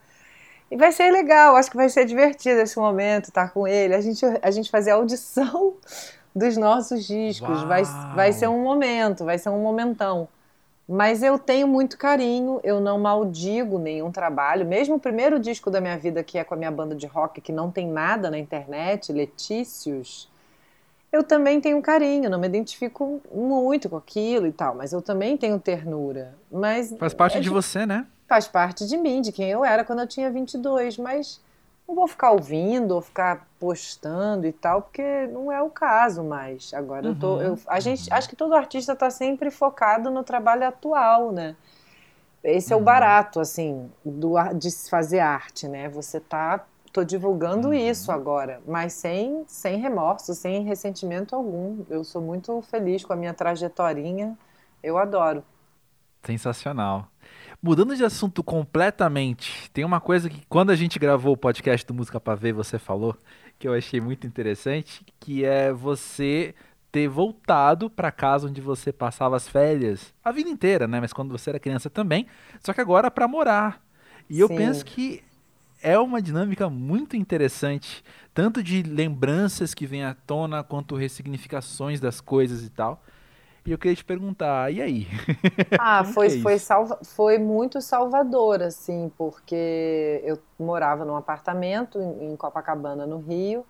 E vai ser legal, acho que vai ser divertido esse momento, estar com ele. A gente, a gente fazer a audição dos nossos discos. Vai, vai ser um momento, vai ser um momentão. Mas eu tenho muito carinho, eu não maldigo nenhum trabalho. Mesmo o primeiro disco da minha vida, que é com a minha banda de rock, que não tem nada na internet, Letícios, eu também tenho carinho, não me identifico muito com aquilo e tal, mas eu também tenho ternura. Mas
Faz parte é de, de você, né?
Faz parte de mim, de quem eu era quando eu tinha 22, mas não vou ficar ouvindo ou ficar postando e tal, porque não é o caso mais. Agora uhum, eu tô. Eu, a gente, uhum. Acho que todo artista está sempre focado no trabalho atual, né? Esse é o uhum. barato, assim, do, de fazer arte, né? Você tá. Tô divulgando uhum. isso agora, mas sem, sem remorso, sem ressentimento algum. Eu sou muito feliz com a minha trajetorinha. Eu adoro.
Sensacional. Mudando de assunto completamente, tem uma coisa que quando a gente gravou o podcast do Música Pra Ver, você falou, que eu achei muito interessante, que é você ter voltado para casa onde você passava as férias a vida inteira, né? Mas quando você era criança também, só que agora para morar. E Sim. eu penso que é uma dinâmica muito interessante, tanto de lembranças que vêm à tona, quanto ressignificações das coisas e tal. E eu queria te perguntar, e aí?
Ah, foi, é foi, salva, foi muito salvador, assim, porque eu morava num apartamento em Copacabana, no Rio,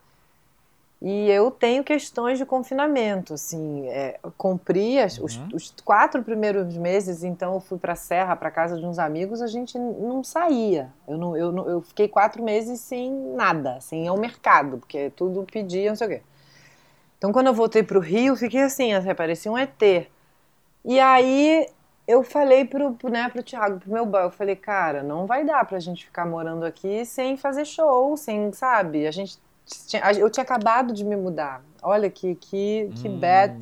e eu tenho questões de confinamento, assim, é, cumpri as, uhum. os, os, quatro primeiros meses, então eu fui para a Serra, para casa de uns amigos, a gente não saía. Eu, não, eu, não, eu fiquei quatro meses sem nada, sem ir ao mercado, porque tudo pedia, não sei o quê. Então, quando eu voltei para o Rio, fiquei assim, assim, parecia um ET. E aí eu falei pro, né, pro Thiago, pro meu boy, eu falei, cara, não vai dar pra gente ficar morando aqui sem fazer show, sem, sabe? A gente tinha, eu tinha acabado de me mudar. Olha que que que hum. bad,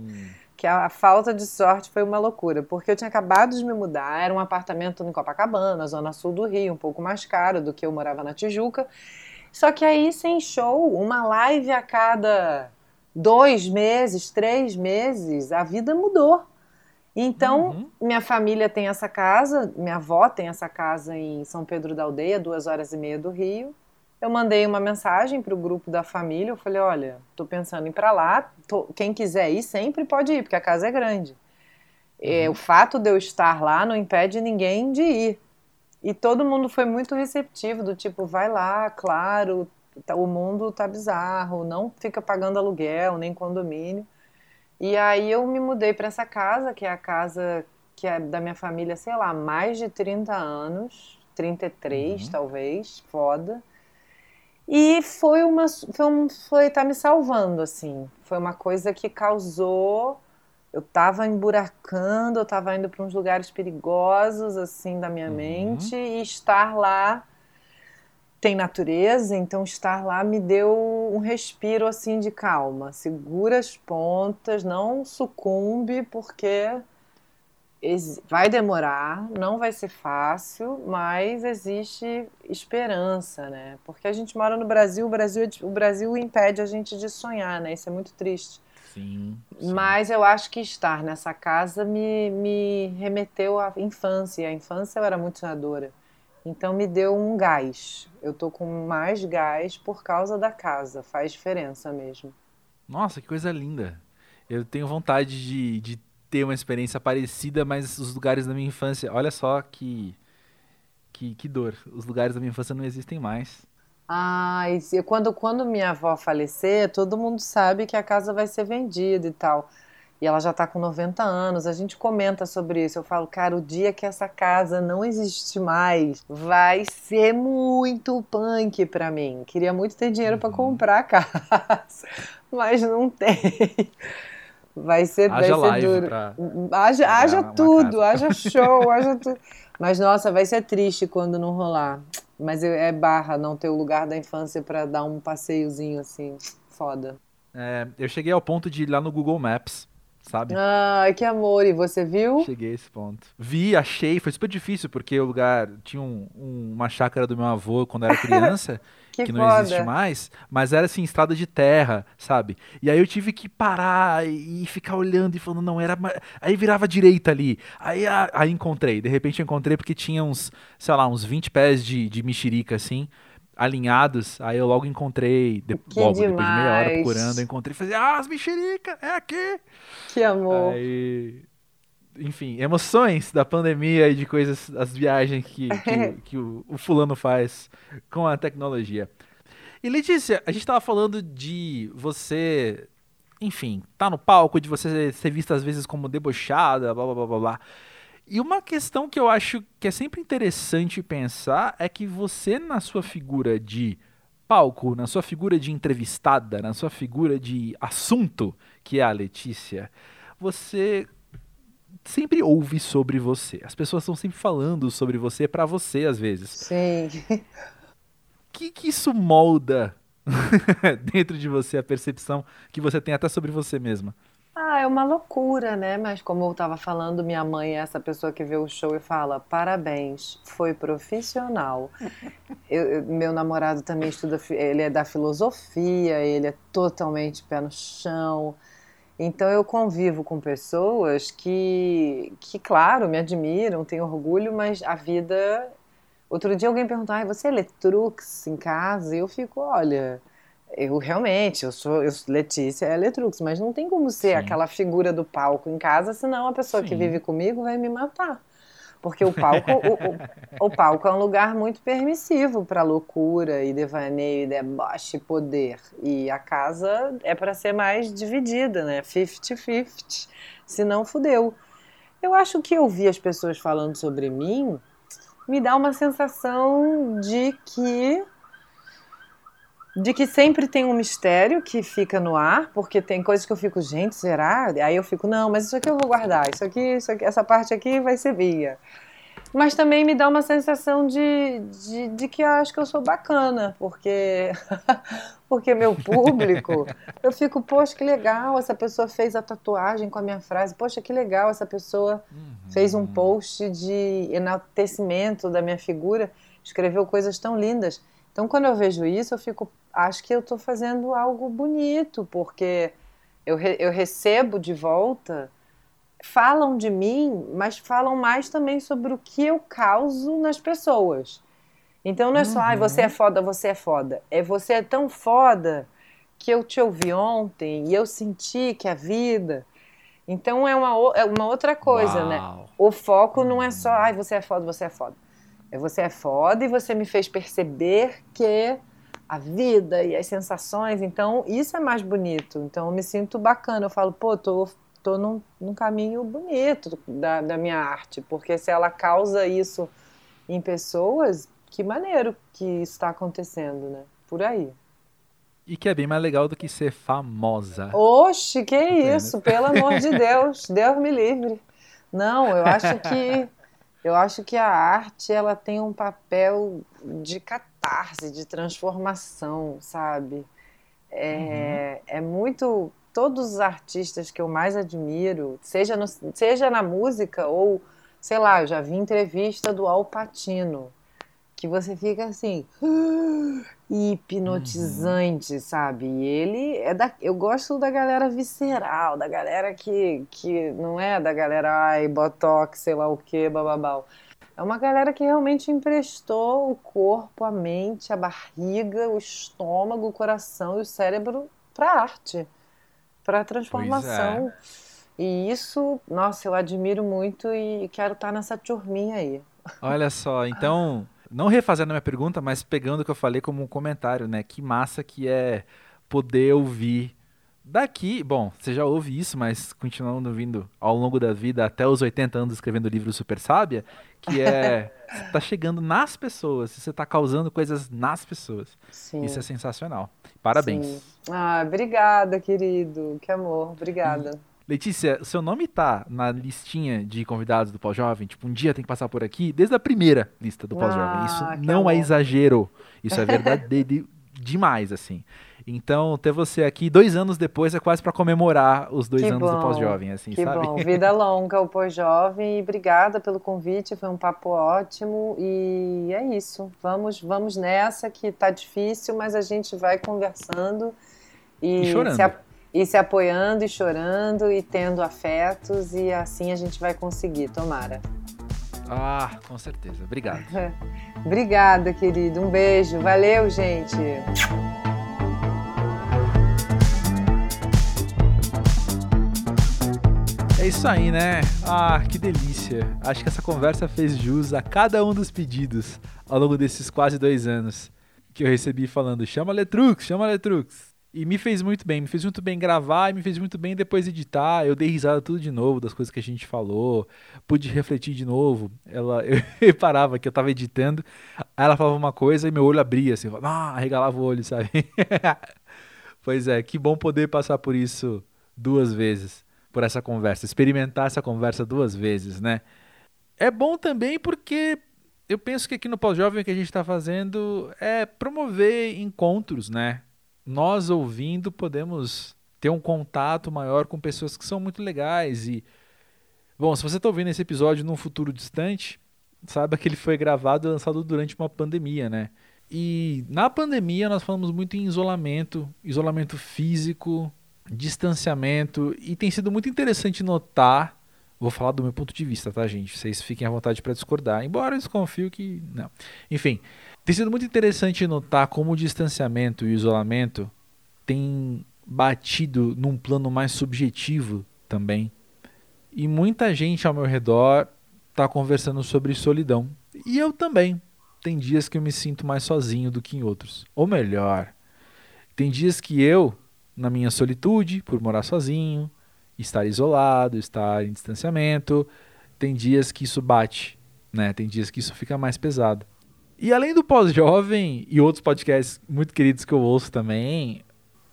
que a, a, falta de sorte foi uma loucura, porque eu tinha acabado de me mudar, era um apartamento em Copacabana, zona sul do Rio, um pouco mais caro do que eu morava na Tijuca. Só que aí sem show, uma live a cada dois meses, três meses, a vida mudou. Então, uhum. minha família tem essa casa, minha avó tem essa casa em São Pedro da Aldeia, duas horas e meia do Rio. Eu mandei uma mensagem para o grupo da família, eu falei, olha, estou pensando em ir para lá, tô, quem quiser ir sempre pode ir, porque a casa é grande. É, uhum. o fato de eu estar lá não impede ninguém de ir. E todo mundo foi muito receptivo, do tipo, vai lá, claro, o mundo tá bizarro, não fica pagando aluguel nem condomínio. E aí eu me mudei para essa casa, que é a casa que é da minha família, sei lá, mais de 30 anos, 33 uhum. talvez, foda. E foi uma foi, um, foi tá me salvando assim. Foi uma coisa que causou eu tava emburacando, eu tava indo para uns lugares perigosos assim da minha uhum. mente e estar lá tem natureza, então estar lá me deu um respiro assim de calma. Segura as pontas, não sucumbe, porque vai demorar, não vai ser fácil, mas existe esperança, né? Porque a gente mora no Brasil, o Brasil, o Brasil impede a gente de sonhar, né? Isso é muito triste.
Sim, sim.
Mas eu acho que estar nessa casa me, me remeteu à infância. A infância eu era muito sonhadora. Então me deu um gás. Eu tô com mais gás por causa da casa. Faz diferença mesmo.
Nossa, que coisa linda. Eu tenho vontade de, de ter uma experiência parecida, mas os lugares da minha infância. Olha só que, que, que dor. Os lugares da minha infância não existem mais.
Ah, e quando, quando minha avó falecer, todo mundo sabe que a casa vai ser vendida e tal e ela já está com 90 anos. A gente comenta sobre isso. Eu falo, cara, o dia que essa casa não existe mais, vai ser muito punk para mim. Queria muito ter dinheiro para uhum. comprar a casa, mas não tem. Vai ser, haja vai ser duro. Pra haja, haja tudo, casa. haja show, haja tudo. Mas nossa, vai ser triste quando não rolar. Mas é barra não ter o lugar da infância para dar um passeiozinho assim, foda.
É, eu cheguei ao ponto de ir lá no Google Maps sabe?
Ai, que amor! E você viu?
Cheguei a esse ponto. Vi, achei, foi super difícil, porque o lugar tinha um, um, uma chácara do meu avô quando eu era criança. que, que não foda. existe mais, mas era assim, estrada de terra, sabe? E aí eu tive que parar e, ficar olhando e falando, não, era. Aí virava direita ali. Aí, aí encontrei, de repente encontrei porque tinha uns, sei lá, uns 20 pés de, de mexerica assim alinhados. Aí eu logo encontrei, de, logo, demais. depois de meia hora procurando, eu encontrei e falei, ah, as mexericas, é aqui.
Que amor.
Aí, enfim, emoções da pandemia e de coisas, as viagens que, que, que o, o, fulano faz com a tecnologia. E Letícia, a gente estava falando de você, enfim, tá no palco, de você ser vista às vezes como debochada, blá blá blá blá blá. E uma questão que eu acho que é sempre interessante pensar é que você, na sua figura de palco, na sua figura de entrevistada, na sua figura de assunto, que é a Letícia, você sempre ouve sobre você. As pessoas estão sempre falando sobre você para você às vezes.
Sim.
O que, que isso molda dentro de você a percepção que você tem até sobre você mesma?
Ah, é uma loucura, né? Mas como eu estava falando, minha mãe é essa pessoa que vê o show e fala: parabéns, foi profissional. eu, eu, meu namorado também estuda, ele é da filosofia, ele é totalmente pé no chão. Então eu convivo com pessoas que, que claro, me admiram, têm orgulho, mas a vida. Outro dia alguém perguntou: ah, você é Letrux em casa? E eu fico: olha, eu realmente, eu sou, eu, Letícia é Letrux, mas não tem como ser Sim. aquela figura do palco em casa, senão a pessoa Sim. que vive comigo vai me matar. Porque o palco, o, o, o, palco é um lugar muito permissivo para loucura e devaneio e deboche e poder. E a casa é para ser mais dividida, né? 50-50. Senão, fudeu. Eu acho que ouvir as pessoas falando sobre mim me dá uma sensação de que de que sempre tem um mistério que fica no ar, porque tem coisas que eu fico, gente, será? Aí eu fico, não, mas isso aqui eu vou guardar, isso aqui, isso aqui essa parte aqui vai ser minha. Mas também me dá uma sensação de, de, de que eu acho que eu sou bacana, porque, porque meu público, eu fico, poxa, que legal, essa pessoa fez a tatuagem com a minha frase, poxa, que legal, essa pessoa uhum. fez um post de enaltecimento da minha figura, escreveu coisas tão lindas. Então, quando eu vejo isso, eu fico, acho que eu estou fazendo algo bonito, porque eu, re, eu recebo de volta, falam de mim, mas falam mais também sobre o que eu causo nas pessoas. Então, não é só, uhum. ah, você é foda, você é foda. É você é tão foda que eu te ouvi ontem e eu senti que a vida. Então, é uma, é uma outra coisa, né? Uau. né? O foco não é só, ai, você é foda, você é foda é, você é foda e você me fez perceber que a vida e as sensações, então isso é mais bonito. Então eu me sinto bacana, eu falo, pô, tô, tô num, num caminho bonito da, da minha arte, porque se ela causa isso em pessoas, que maneiro que isso está acontecendo, né? Por aí.
E que é bem mais legal do que ser famosa.
Oxe, que isso, pelo amor de Deus, Deus me livre. Não, eu acho que eu acho que a arte ela tem um papel de catarse, de transformação, sabe? É, uhum. é muito. Todos os artistas que eu mais admiro, seja, no, seja na música ou, sei lá, eu já vi entrevista do Al Pacino, que você fica assim, hipnotizante, uhum. sabe? E ele é da. Eu gosto da galera visceral, da galera que, que não é da galera, ai, botox, sei lá o que, bababau. É uma galera que realmente emprestou o corpo, a mente, a barriga, o estômago, o coração e o cérebro para arte, para transformação. É. E isso, nossa, eu admiro muito e quero estar nessa turminha aí.
Olha só, então não refazendo a minha pergunta, mas pegando o que eu falei como um comentário, né? Que massa que é poder ouvir daqui. Bom, você já ouve isso, mas continuando ouvindo ao longo da vida, até os 80 anos escrevendo o livro Super Sábia, que é. você tá chegando nas pessoas, você tá causando coisas nas pessoas. Sim. Isso é sensacional. Parabéns. Sim.
Ah, obrigada, querido. Que amor. Obrigada.
Letícia, seu nome tá na listinha de convidados do Pau Jovem? Tipo, um dia tem que passar por aqui, desde a primeira lista do Pau ah. Isso não amor. é exagero. Isso é verdade demais, assim. Então, ter você aqui dois anos depois é quase para comemorar os dois que anos bom, do pós-jovem, assim,
que
sabe?
bom. Vida longa o pós-jovem e obrigada pelo convite, foi um papo ótimo e é isso. Vamos, vamos nessa que tá difícil, mas a gente vai conversando e,
e chorando.
Se, e se apoiando e chorando e tendo afetos e assim a gente vai conseguir, tomara.
Ah, com certeza. Obrigado.
Obrigada, querido. Um beijo. Valeu, gente.
É isso aí, né? Ah, que delícia. Acho que essa conversa fez jus a cada um dos pedidos ao longo desses quase dois anos que eu recebi falando: chama Letrux, chama Letrux. E me fez muito bem, me fez muito bem gravar e me fez muito bem depois editar. Eu dei risada tudo de novo das coisas que a gente falou, pude refletir de novo. Ela, eu reparava que eu tava editando, aí ela falava uma coisa e meu olho abria, assim, ah, arregalava o olho, sabe? pois é, que bom poder passar por isso duas vezes por essa conversa, experimentar essa conversa duas vezes, né? É bom também porque eu penso que aqui no Pós-Jovem o que a gente está fazendo é promover encontros, né? Nós ouvindo podemos ter um contato maior com pessoas que são muito legais e bom, se você está ouvindo esse episódio num futuro distante, saiba que ele foi gravado e lançado durante uma pandemia, né? E na pandemia nós falamos muito em isolamento, isolamento físico, distanciamento, e tem sido muito interessante notar. Vou falar do meu ponto de vista, tá, gente? Vocês fiquem à vontade para discordar, embora eu desconfio que. Não. Enfim, tem sido muito interessante notar como o distanciamento e o isolamento têm batido num plano mais subjetivo também. E muita gente ao meu redor está conversando sobre solidão. E eu também. Tem dias que eu me sinto mais sozinho do que em outros. Ou melhor, tem dias que eu na minha solitude, por morar sozinho, estar isolado, estar em distanciamento. Tem dias que isso bate, né? Tem dias que isso fica mais pesado. E além do pós-jovem e outros podcasts muito queridos que eu ouço também,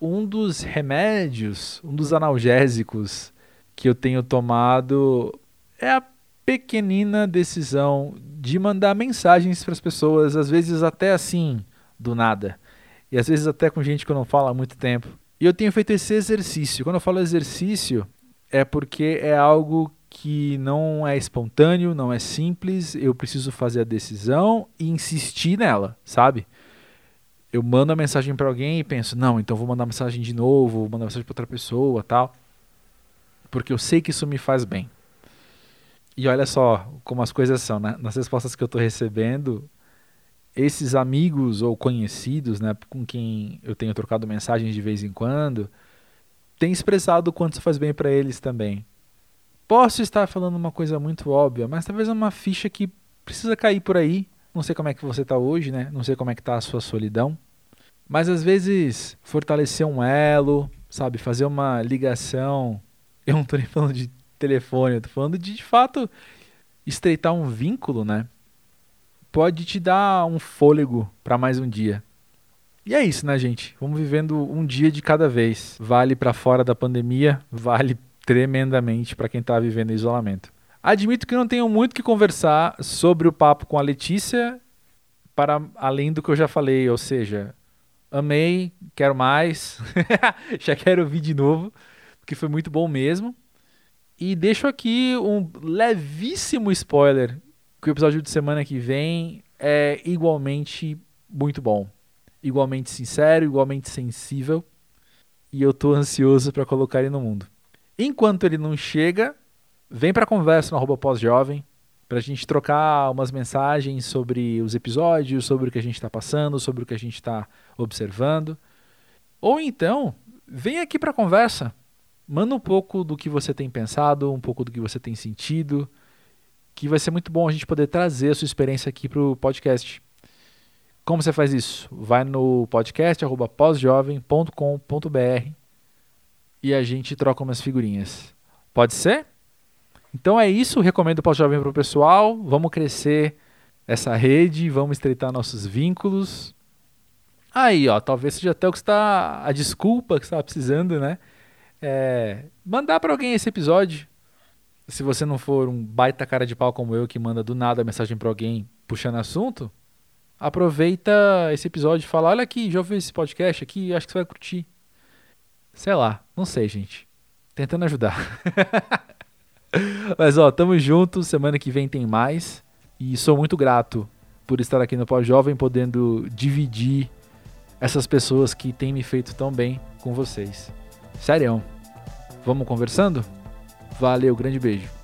um dos remédios, um dos analgésicos que eu tenho tomado é a pequenina decisão de mandar mensagens para as pessoas, às vezes até assim, do nada. E às vezes até com gente que eu não falo há muito tempo. E eu tenho feito esse exercício. Quando eu falo exercício, é porque é algo que não é espontâneo, não é simples, eu preciso fazer a decisão e insistir nela, sabe? Eu mando a mensagem para alguém e penso, não, então vou mandar mensagem de novo, vou mandar mensagem para outra pessoa, tal. Porque eu sei que isso me faz bem. E olha só como as coisas são, né? Nas respostas que eu estou recebendo, esses amigos ou conhecidos, né, com quem eu tenho trocado mensagens de vez em quando, têm expressado o quanto isso faz bem para eles também. Posso estar falando uma coisa muito óbvia, mas talvez é uma ficha que precisa cair por aí. Não sei como é que você está hoje, né? Não sei como é que está a sua solidão. Mas às vezes fortalecer um elo, sabe, fazer uma ligação. Eu não estou nem falando de telefone, eu falando de de fato estreitar um vínculo, né? Pode te dar um fôlego para mais um dia. E é isso, né, gente? Vamos vivendo um dia de cada vez. Vale para fora da pandemia, vale tremendamente para quem está vivendo isolamento. Admito que não tenho muito que conversar sobre o papo com a Letícia, para além do que eu já falei, ou seja, amei, quero mais, já quero ouvir de novo, porque foi muito bom mesmo. E deixo aqui um levíssimo spoiler que o episódio de semana que vem é igualmente muito bom. Igualmente sincero, igualmente sensível. E eu tô ansioso para colocar ele no mundo. Enquanto ele não chega, vem para conversa no pós-jovem, pra gente trocar umas mensagens sobre os episódios, sobre o que a gente está passando, sobre o que a gente está observando. Ou então, vem aqui para conversa. Manda um pouco do que você tem pensado, um pouco do que você tem sentido, que vai ser muito bom a gente poder trazer a sua experiência aqui para o podcast. Como você faz isso? Vai no podcast e a gente troca umas figurinhas. Pode ser? Então é isso, recomendo o Pós-Jovem para o pessoal. Vamos crescer essa rede, vamos estreitar nossos vínculos. Aí, ó, talvez seja até o que está a desculpa que estava precisando, né? É, mandar para alguém esse episódio se você não for um baita cara de pau como eu que manda do nada mensagem para alguém puxando assunto, aproveita esse episódio e fala: Olha aqui, já ouviu esse podcast aqui? Acho que você vai curtir. Sei lá, não sei, gente. Tentando ajudar. Mas ó, tamo junto. Semana que vem tem mais. E sou muito grato por estar aqui no Pós-Jovem, podendo dividir essas pessoas que têm me feito tão bem com vocês. Sério. Vamos conversando? Valeu, grande beijo.